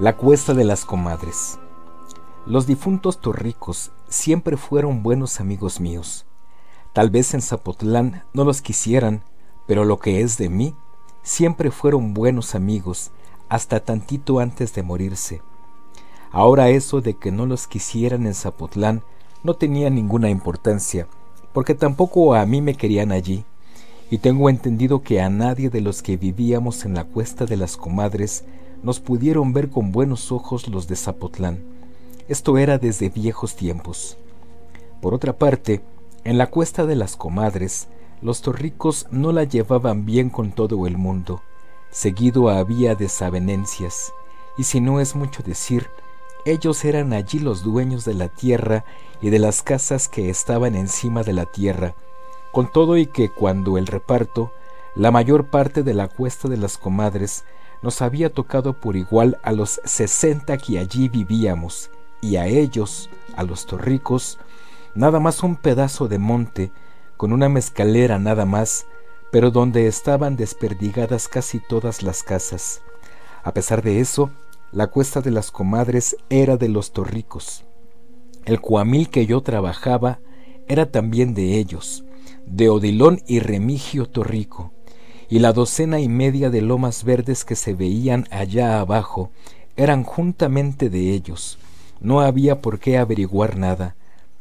La cuesta de las comadres. Los difuntos torricos siempre fueron buenos amigos míos. Tal vez en Zapotlán no los quisieran, pero lo que es de mí, siempre fueron buenos amigos, hasta tantito antes de morirse. Ahora eso de que no los quisieran en Zapotlán no tenía ninguna importancia, porque tampoco a mí me querían allí, y tengo entendido que a nadie de los que vivíamos en la cuesta de las comadres nos pudieron ver con buenos ojos los de Zapotlán. Esto era desde viejos tiempos. Por otra parte, en la cuesta de las comadres, los torricos no la llevaban bien con todo el mundo. Seguido había desavenencias, y si no es mucho decir, ellos eran allí los dueños de la tierra y de las casas que estaban encima de la tierra, con todo y que cuando el reparto, la mayor parte de la cuesta de las comadres nos había tocado por igual a los sesenta que allí vivíamos, y a ellos, a los torricos, nada más un pedazo de monte, con una mezcalera nada más, pero donde estaban desperdigadas casi todas las casas. A pesar de eso, la cuesta de las comadres era de los torricos. El cuamil que yo trabajaba era también de ellos, de Odilón y Remigio Torrico y la docena y media de lomas verdes que se veían allá abajo eran juntamente de ellos. No había por qué averiguar nada,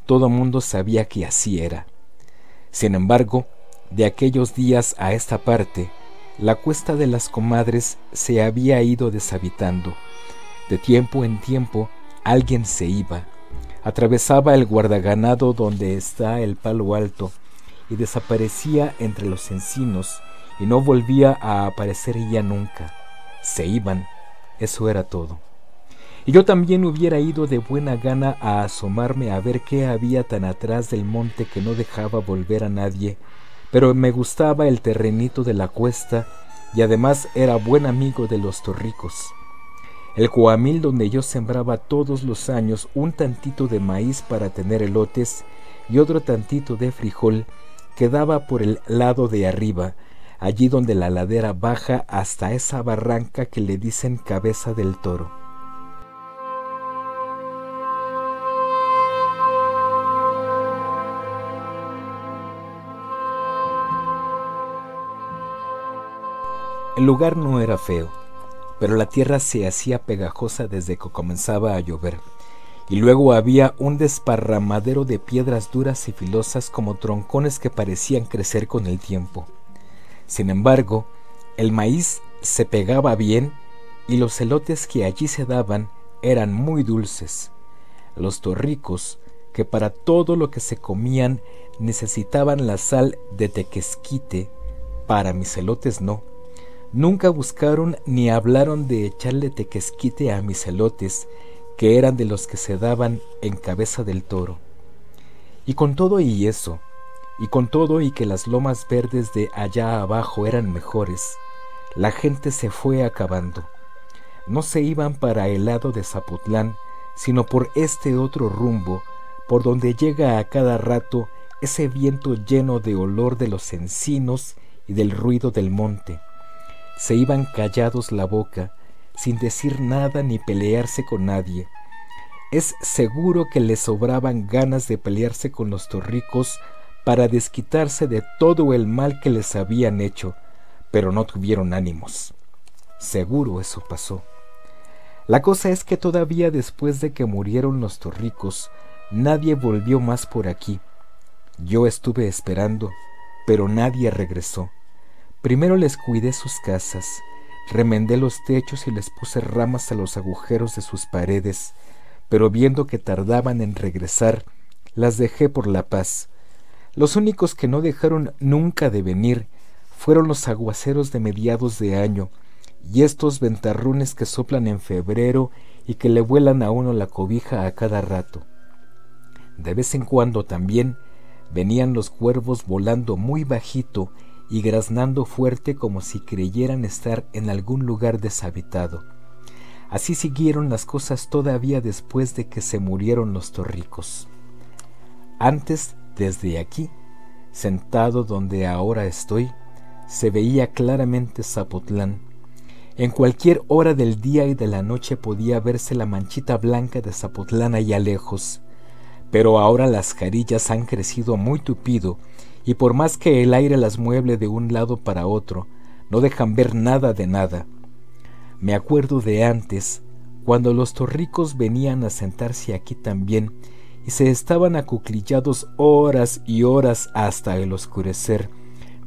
todo mundo sabía que así era. Sin embargo, de aquellos días a esta parte, la cuesta de las comadres se había ido deshabitando. De tiempo en tiempo alguien se iba, atravesaba el guardaganado donde está el palo alto y desaparecía entre los encinos y no volvía a aparecer ella nunca. Se iban, eso era todo. Y yo también hubiera ido de buena gana a asomarme a ver qué había tan atrás del monte que no dejaba volver a nadie, pero me gustaba el terrenito de la cuesta y además era buen amigo de los torricos. El coamil donde yo sembraba todos los años un tantito de maíz para tener elotes y otro tantito de frijol quedaba por el lado de arriba, allí donde la ladera baja hasta esa barranca que le dicen cabeza del toro. El lugar no era feo, pero la tierra se hacía pegajosa desde que comenzaba a llover, y luego había un desparramadero de piedras duras y filosas como troncones que parecían crecer con el tiempo. Sin embargo, el maíz se pegaba bien y los elotes que allí se daban eran muy dulces. Los torricos, que para todo lo que se comían necesitaban la sal de tequesquite, para mis elotes no. Nunca buscaron ni hablaron de echarle tequesquite a mis elotes, que eran de los que se daban en cabeza del toro. Y con todo y eso, y con todo y que las lomas verdes de allá abajo eran mejores, la gente se fue acabando. No se iban para el lado de Zapotlán, sino por este otro rumbo, por donde llega a cada rato ese viento lleno de olor de los encinos y del ruido del monte. Se iban callados la boca, sin decir nada ni pelearse con nadie. Es seguro que les sobraban ganas de pelearse con los torricos para desquitarse de todo el mal que les habían hecho, pero no tuvieron ánimos. Seguro eso pasó. La cosa es que todavía después de que murieron los torricos, nadie volvió más por aquí. Yo estuve esperando, pero nadie regresó. Primero les cuidé sus casas, remendé los techos y les puse ramas a los agujeros de sus paredes, pero viendo que tardaban en regresar, las dejé por la paz, los únicos que no dejaron nunca de venir fueron los aguaceros de mediados de año y estos ventarrones que soplan en febrero y que le vuelan a uno la cobija a cada rato. De vez en cuando también venían los cuervos volando muy bajito y graznando fuerte como si creyeran estar en algún lugar deshabitado. Así siguieron las cosas todavía después de que se murieron los torricos. Antes desde aquí, sentado donde ahora estoy, se veía claramente Zapotlán. En cualquier hora del día y de la noche podía verse la manchita blanca de Zapotlán allá lejos. Pero ahora las carillas han crecido muy tupido y por más que el aire las mueble de un lado para otro, no dejan ver nada de nada. Me acuerdo de antes, cuando los torricos venían a sentarse aquí también y se estaban acuclillados horas y horas hasta el oscurecer,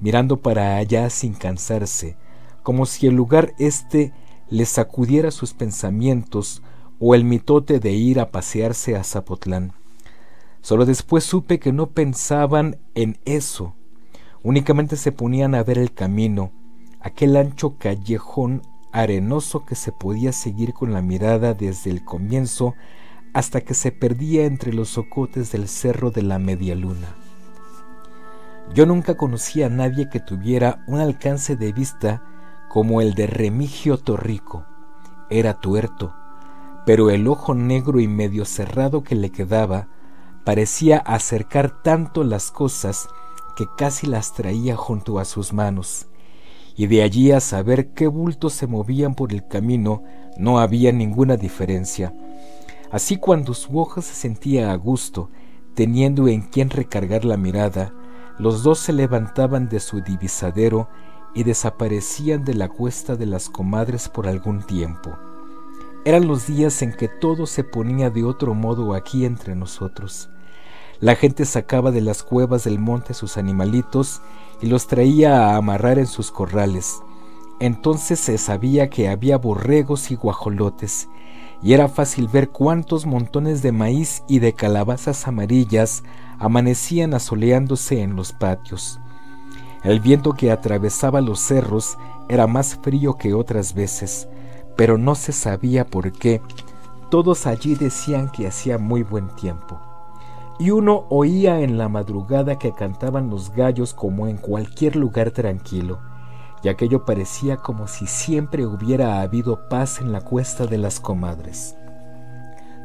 mirando para allá sin cansarse, como si el lugar éste les sacudiera sus pensamientos o el mitote de ir a pasearse a Zapotlán. Solo después supe que no pensaban en eso, únicamente se ponían a ver el camino, aquel ancho callejón arenoso que se podía seguir con la mirada desde el comienzo hasta que se perdía entre los socotes del cerro de la media luna. Yo nunca conocí a nadie que tuviera un alcance de vista como el de Remigio Torrico. Era tuerto, pero el ojo negro y medio cerrado que le quedaba parecía acercar tanto las cosas que casi las traía junto a sus manos y de allí a saber qué bultos se movían por el camino no había ninguna diferencia. Así cuando su hoja se sentía a gusto, teniendo en quien recargar la mirada, los dos se levantaban de su divisadero y desaparecían de la cuesta de las comadres por algún tiempo. Eran los días en que todo se ponía de otro modo aquí entre nosotros. La gente sacaba de las cuevas del monte sus animalitos y los traía a amarrar en sus corrales. Entonces se sabía que había borregos y guajolotes, y era fácil ver cuántos montones de maíz y de calabazas amarillas amanecían asoleándose en los patios. El viento que atravesaba los cerros era más frío que otras veces, pero no se sabía por qué. Todos allí decían que hacía muy buen tiempo y uno oía en la madrugada que cantaban los gallos como en cualquier lugar tranquilo, y aquello parecía como si siempre hubiera habido paz en la cuesta de las comadres.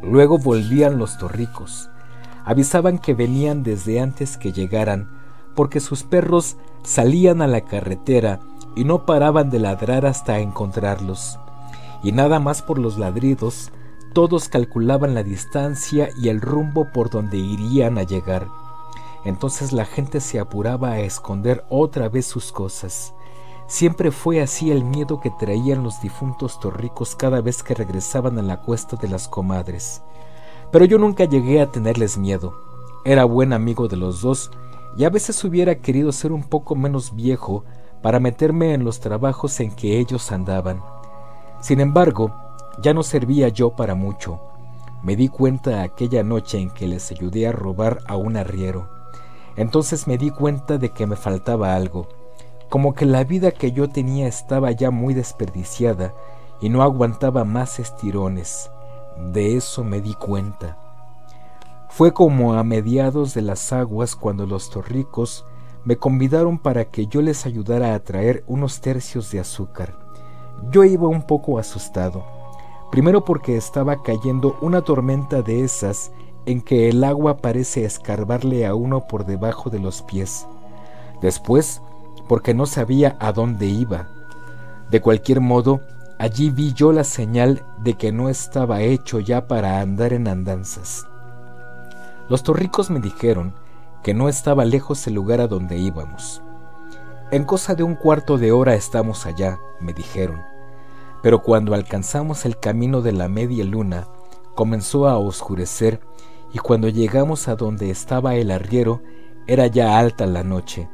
Luego volvían los torricos, avisaban que venían desde antes que llegaran, porque sus perros salían a la carretera y no paraban de ladrar hasta encontrarlos, y nada más por los ladridos todos calculaban la distancia y el rumbo por donde irían a llegar. Entonces la gente se apuraba a esconder otra vez sus cosas. Siempre fue así el miedo que traían los difuntos torricos cada vez que regresaban a la cuesta de las comadres. Pero yo nunca llegué a tenerles miedo. Era buen amigo de los dos y a veces hubiera querido ser un poco menos viejo para meterme en los trabajos en que ellos andaban. Sin embargo, ya no servía yo para mucho. Me di cuenta aquella noche en que les ayudé a robar a un arriero. Entonces me di cuenta de que me faltaba algo, como que la vida que yo tenía estaba ya muy desperdiciada y no aguantaba más estirones. De eso me di cuenta. Fue como a mediados de las aguas cuando los torricos me convidaron para que yo les ayudara a traer unos tercios de azúcar. Yo iba un poco asustado Primero porque estaba cayendo una tormenta de esas en que el agua parece escarbarle a uno por debajo de los pies. Después, porque no sabía a dónde iba. De cualquier modo, allí vi yo la señal de que no estaba hecho ya para andar en andanzas. Los torricos me dijeron que no estaba lejos el lugar a donde íbamos. En cosa de un cuarto de hora estamos allá, me dijeron. Pero cuando alcanzamos el camino de la media luna, comenzó a oscurecer y cuando llegamos a donde estaba el arriero, era ya alta la noche.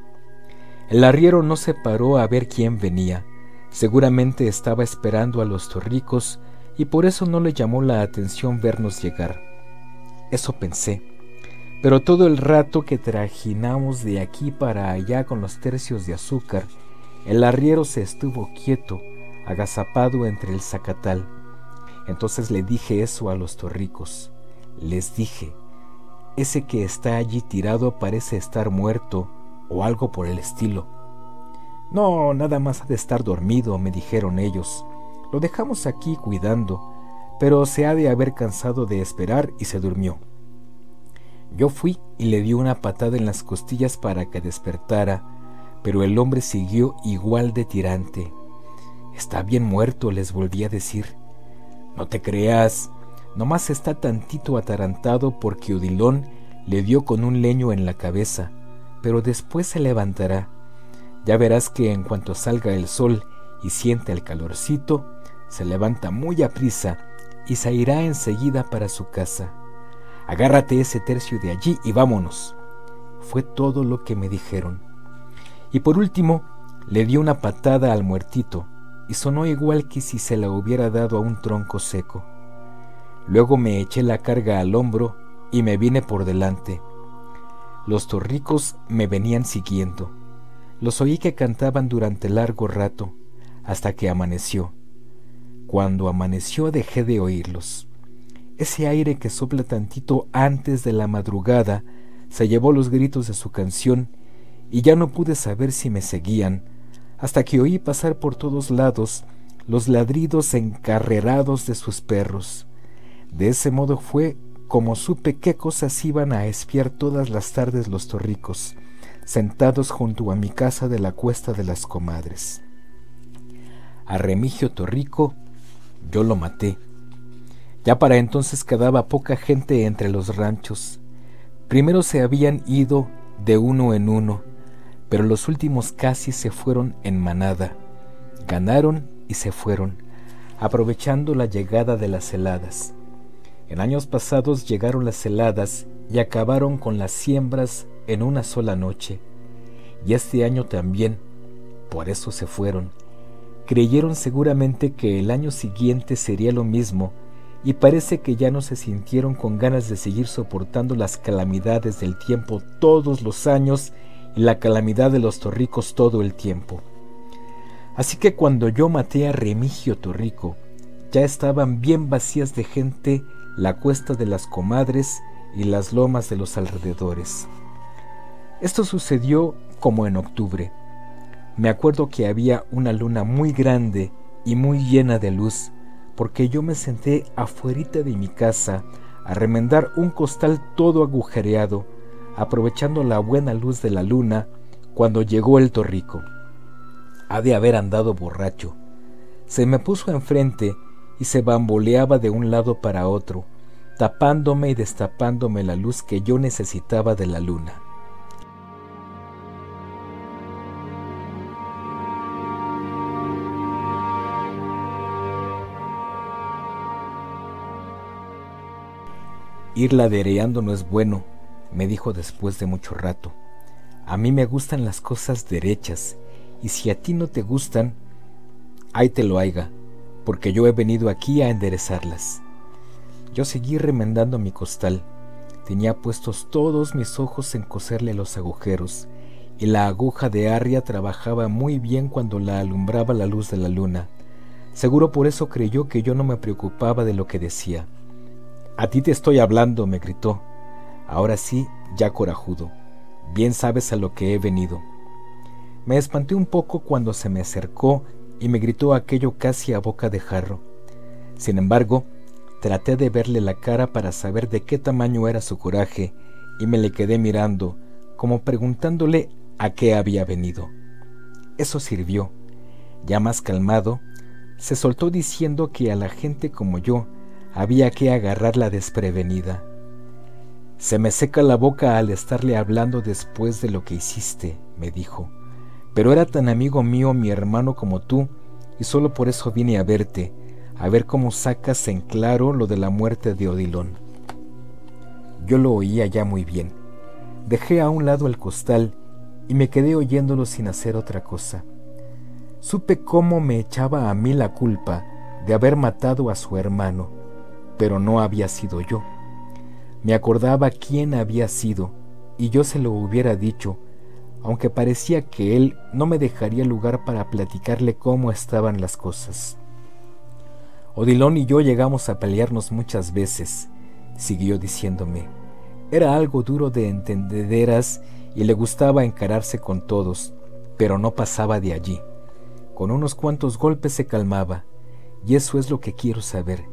El arriero no se paró a ver quién venía, seguramente estaba esperando a los torricos y por eso no le llamó la atención vernos llegar. Eso pensé, pero todo el rato que trajinamos de aquí para allá con los tercios de azúcar, el arriero se estuvo quieto, agazapado entre el zacatal. Entonces le dije eso a los torricos. Les dije, ese que está allí tirado parece estar muerto o algo por el estilo. No, nada más ha de estar dormido, me dijeron ellos. Lo dejamos aquí cuidando, pero se ha de haber cansado de esperar y se durmió. Yo fui y le di una patada en las costillas para que despertara, pero el hombre siguió igual de tirante. Está bien muerto, les volví a decir. No te creas, nomás está tantito atarantado porque Odilón le dio con un leño en la cabeza, pero después se levantará. Ya verás que en cuanto salga el sol y siente el calorcito, se levanta muy a prisa y se irá enseguida para su casa. Agárrate ese tercio de allí y vámonos. Fue todo lo que me dijeron. Y por último, le di una patada al muertito y sonó igual que si se la hubiera dado a un tronco seco. Luego me eché la carga al hombro y me vine por delante. Los torricos me venían siguiendo. Los oí que cantaban durante largo rato, hasta que amaneció. Cuando amaneció dejé de oírlos. Ese aire que sopla tantito antes de la madrugada se llevó los gritos de su canción y ya no pude saber si me seguían, hasta que oí pasar por todos lados los ladridos encarrerados de sus perros. De ese modo fue como supe qué cosas iban a espiar todas las tardes los torricos, sentados junto a mi casa de la cuesta de las comadres. A Remigio Torrico yo lo maté. Ya para entonces quedaba poca gente entre los ranchos. Primero se habían ido de uno en uno, pero los últimos casi se fueron en manada. Ganaron y se fueron, aprovechando la llegada de las heladas. En años pasados llegaron las heladas y acabaron con las siembras en una sola noche. Y este año también, por eso se fueron. Creyeron seguramente que el año siguiente sería lo mismo y parece que ya no se sintieron con ganas de seguir soportando las calamidades del tiempo todos los años y la calamidad de los torricos todo el tiempo. Así que cuando yo maté a Remigio Torrico, ya estaban bien vacías de gente la cuesta de las comadres y las lomas de los alrededores. Esto sucedió como en octubre. Me acuerdo que había una luna muy grande y muy llena de luz, porque yo me senté afuerita de mi casa a remendar un costal todo agujereado, aprovechando la buena luz de la luna cuando llegó el torrico. Ha de haber andado borracho. Se me puso enfrente y se bamboleaba de un lado para otro, tapándome y destapándome la luz que yo necesitaba de la luna. Ir ladereando no es bueno, me dijo después de mucho rato. A mí me gustan las cosas derechas, y si a ti no te gustan, ahí te lo haiga, porque yo he venido aquí a enderezarlas. Yo seguí remendando mi costal. Tenía puestos todos mis ojos en coserle los agujeros, y la aguja de arria trabajaba muy bien cuando la alumbraba la luz de la luna. Seguro por eso creyó que yo no me preocupaba de lo que decía. A ti te estoy hablando, me gritó. Ahora sí, ya corajudo. Bien sabes a lo que he venido. Me espanté un poco cuando se me acercó y me gritó aquello casi a boca de jarro. Sin embargo, traté de verle la cara para saber de qué tamaño era su coraje y me le quedé mirando, como preguntándole a qué había venido. Eso sirvió. Ya más calmado, se soltó diciendo que a la gente como yo había que agarrarla desprevenida. Se me seca la boca al estarle hablando después de lo que hiciste, me dijo, pero era tan amigo mío mi hermano como tú, y solo por eso vine a verte, a ver cómo sacas en claro lo de la muerte de Odilón. Yo lo oía ya muy bien. Dejé a un lado el costal y me quedé oyéndolo sin hacer otra cosa. Supe cómo me echaba a mí la culpa de haber matado a su hermano pero no había sido yo. Me acordaba quién había sido, y yo se lo hubiera dicho, aunque parecía que él no me dejaría lugar para platicarle cómo estaban las cosas. Odilón y yo llegamos a pelearnos muchas veces, siguió diciéndome. Era algo duro de entendederas y le gustaba encararse con todos, pero no pasaba de allí. Con unos cuantos golpes se calmaba, y eso es lo que quiero saber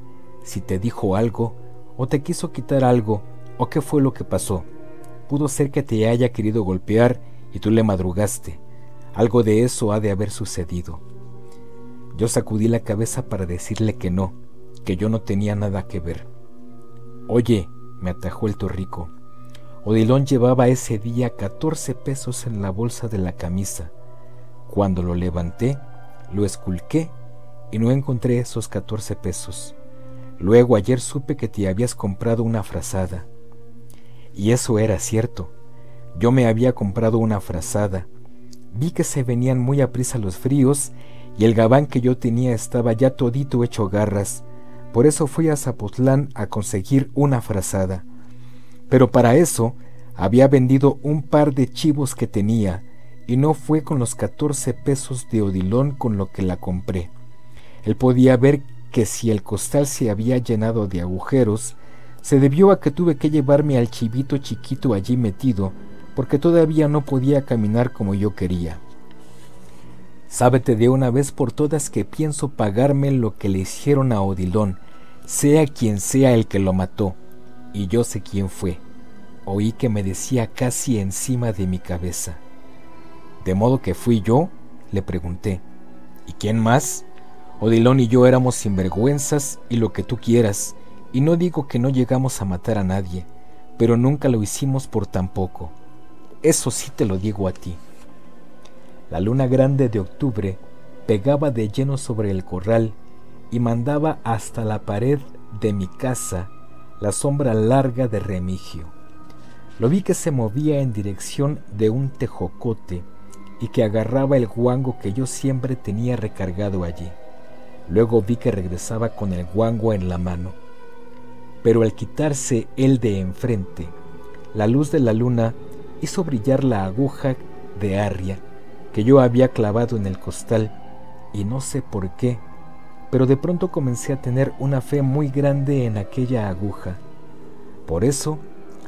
si te dijo algo, o te quiso quitar algo, o qué fue lo que pasó. Pudo ser que te haya querido golpear y tú le madrugaste. Algo de eso ha de haber sucedido. Yo sacudí la cabeza para decirle que no, que yo no tenía nada que ver. Oye, me atajó el torrico, Odilón llevaba ese día 14 pesos en la bolsa de la camisa. Cuando lo levanté, lo esculqué y no encontré esos 14 pesos. Luego ayer supe que te habías comprado una frazada. Y eso era cierto. Yo me había comprado una frazada. Vi que se venían muy a prisa los fríos y el gabán que yo tenía estaba ya todito hecho garras. Por eso fui a Zapotlán a conseguir una frazada. Pero para eso había vendido un par de chivos que tenía y no fue con los 14 pesos de Odilón con lo que la compré. Él podía ver que si el costal se había llenado de agujeros, se debió a que tuve que llevarme al chivito chiquito allí metido, porque todavía no podía caminar como yo quería. Sábete de una vez por todas que pienso pagarme lo que le hicieron a Odilón, sea quien sea el que lo mató, y yo sé quién fue. Oí que me decía casi encima de mi cabeza. ¿De modo que fui yo? le pregunté. ¿Y quién más? Odilón y yo éramos sinvergüenzas y lo que tú quieras, y no digo que no llegamos a matar a nadie, pero nunca lo hicimos por tan poco. Eso sí te lo digo a ti. La luna grande de octubre pegaba de lleno sobre el corral y mandaba hasta la pared de mi casa la sombra larga de Remigio. Lo vi que se movía en dirección de un tejocote y que agarraba el guango que yo siempre tenía recargado allí. Luego vi que regresaba con el guango en la mano. Pero al quitarse él de enfrente, la luz de la luna hizo brillar la aguja de arria que yo había clavado en el costal, y no sé por qué, pero de pronto comencé a tener una fe muy grande en aquella aguja. Por eso,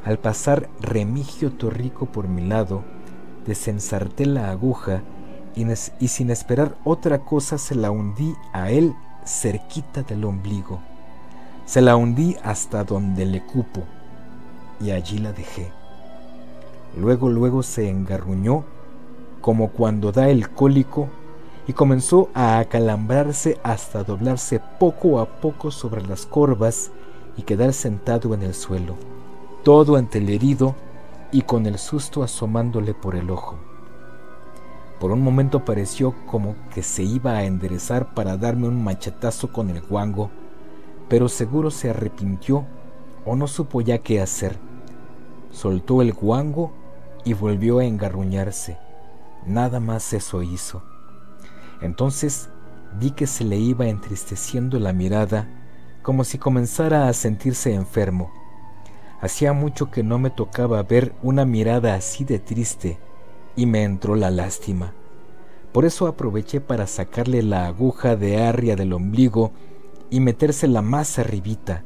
al pasar Remigio Torrico por mi lado, desensarté la aguja y, sin esperar otra cosa se la hundí a él cerquita del ombligo. Se la hundí hasta donde le cupo y allí la dejé. Luego, luego se engarruñó como cuando da el cólico y comenzó a acalambrarse hasta doblarse poco a poco sobre las corvas y quedar sentado en el suelo, todo ante el herido y con el susto asomándole por el ojo. Por un momento pareció como que se iba a enderezar para darme un machetazo con el guango, pero seguro se arrepintió o no supo ya qué hacer. Soltó el guango y volvió a engarruñarse. Nada más eso hizo. Entonces vi que se le iba entristeciendo la mirada como si comenzara a sentirse enfermo. Hacía mucho que no me tocaba ver una mirada así de triste y me entró la lástima. Por eso aproveché para sacarle la aguja de arria del ombligo y metérsela más arribita,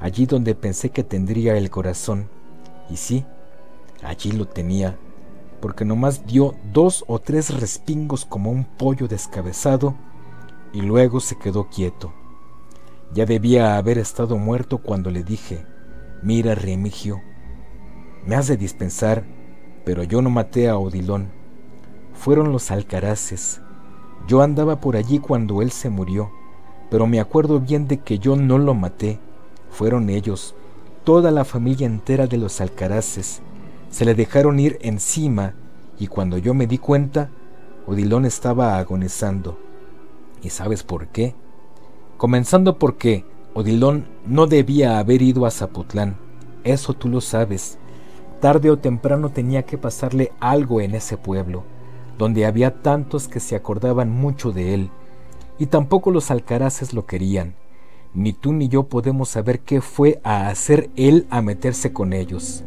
allí donde pensé que tendría el corazón. Y sí, allí lo tenía, porque nomás dio dos o tres respingos como un pollo descabezado y luego se quedó quieto. Ya debía haber estado muerto cuando le dije, mira Remigio, me has de dispensar pero yo no maté a Odilón. Fueron los alcaraces. Yo andaba por allí cuando él se murió, pero me acuerdo bien de que yo no lo maté. Fueron ellos, toda la familia entera de los alcaraces. Se le dejaron ir encima y cuando yo me di cuenta, Odilón estaba agonizando. ¿Y sabes por qué? Comenzando porque Odilón no debía haber ido a Zapotlán. Eso tú lo sabes. Tarde o temprano tenía que pasarle algo en ese pueblo, donde había tantos que se acordaban mucho de él, y tampoco los alcaraces lo querían. Ni tú ni yo podemos saber qué fue a hacer él a meterse con ellos.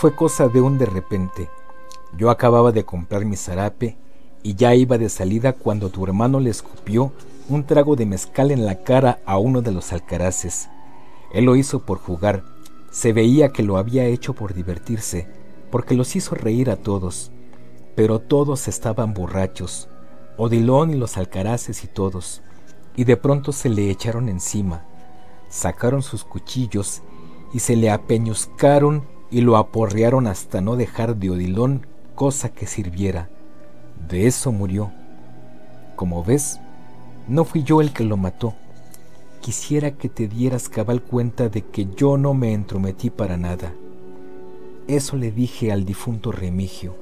Fue cosa de un de repente. Yo acababa de comprar mi zarape y ya iba de salida cuando tu hermano le escupió un trago de mezcal en la cara a uno de los alcaraces. Él lo hizo por jugar, se veía que lo había hecho por divertirse, porque los hizo reír a todos, pero todos estaban borrachos, Odilón y los alcaraces y todos, y de pronto se le echaron encima. sacaron sus cuchillos y se le apeñuscaron y lo aporrearon hasta no dejar de odilón cosa que sirviera. De eso murió. Como ves, no fui yo el que lo mató. Quisiera que te dieras cabal cuenta de que yo no me entrometí para nada. Eso le dije al difunto Remigio.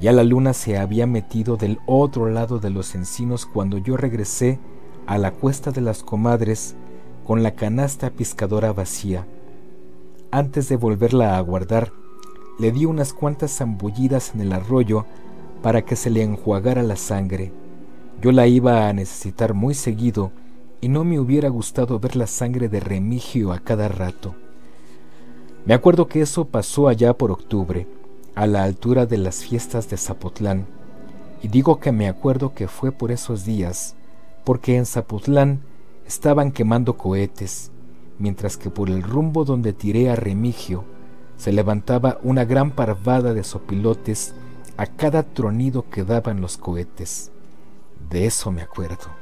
Ya la luna se había metido del otro lado de los encinos cuando yo regresé a la cuesta de las comadres con la canasta piscadora vacía. Antes de volverla a guardar, le di unas cuantas zambullidas en el arroyo para que se le enjuagara la sangre. Yo la iba a necesitar muy seguido y no me hubiera gustado ver la sangre de Remigio a cada rato. Me acuerdo que eso pasó allá por octubre, a la altura de las fiestas de Zapotlán, y digo que me acuerdo que fue por esos días, porque en Zapotlán estaban quemando cohetes, mientras que por el rumbo donde tiré a Remigio se levantaba una gran parvada de sopilotes a cada tronido que daban los cohetes. De eso me acuerdo.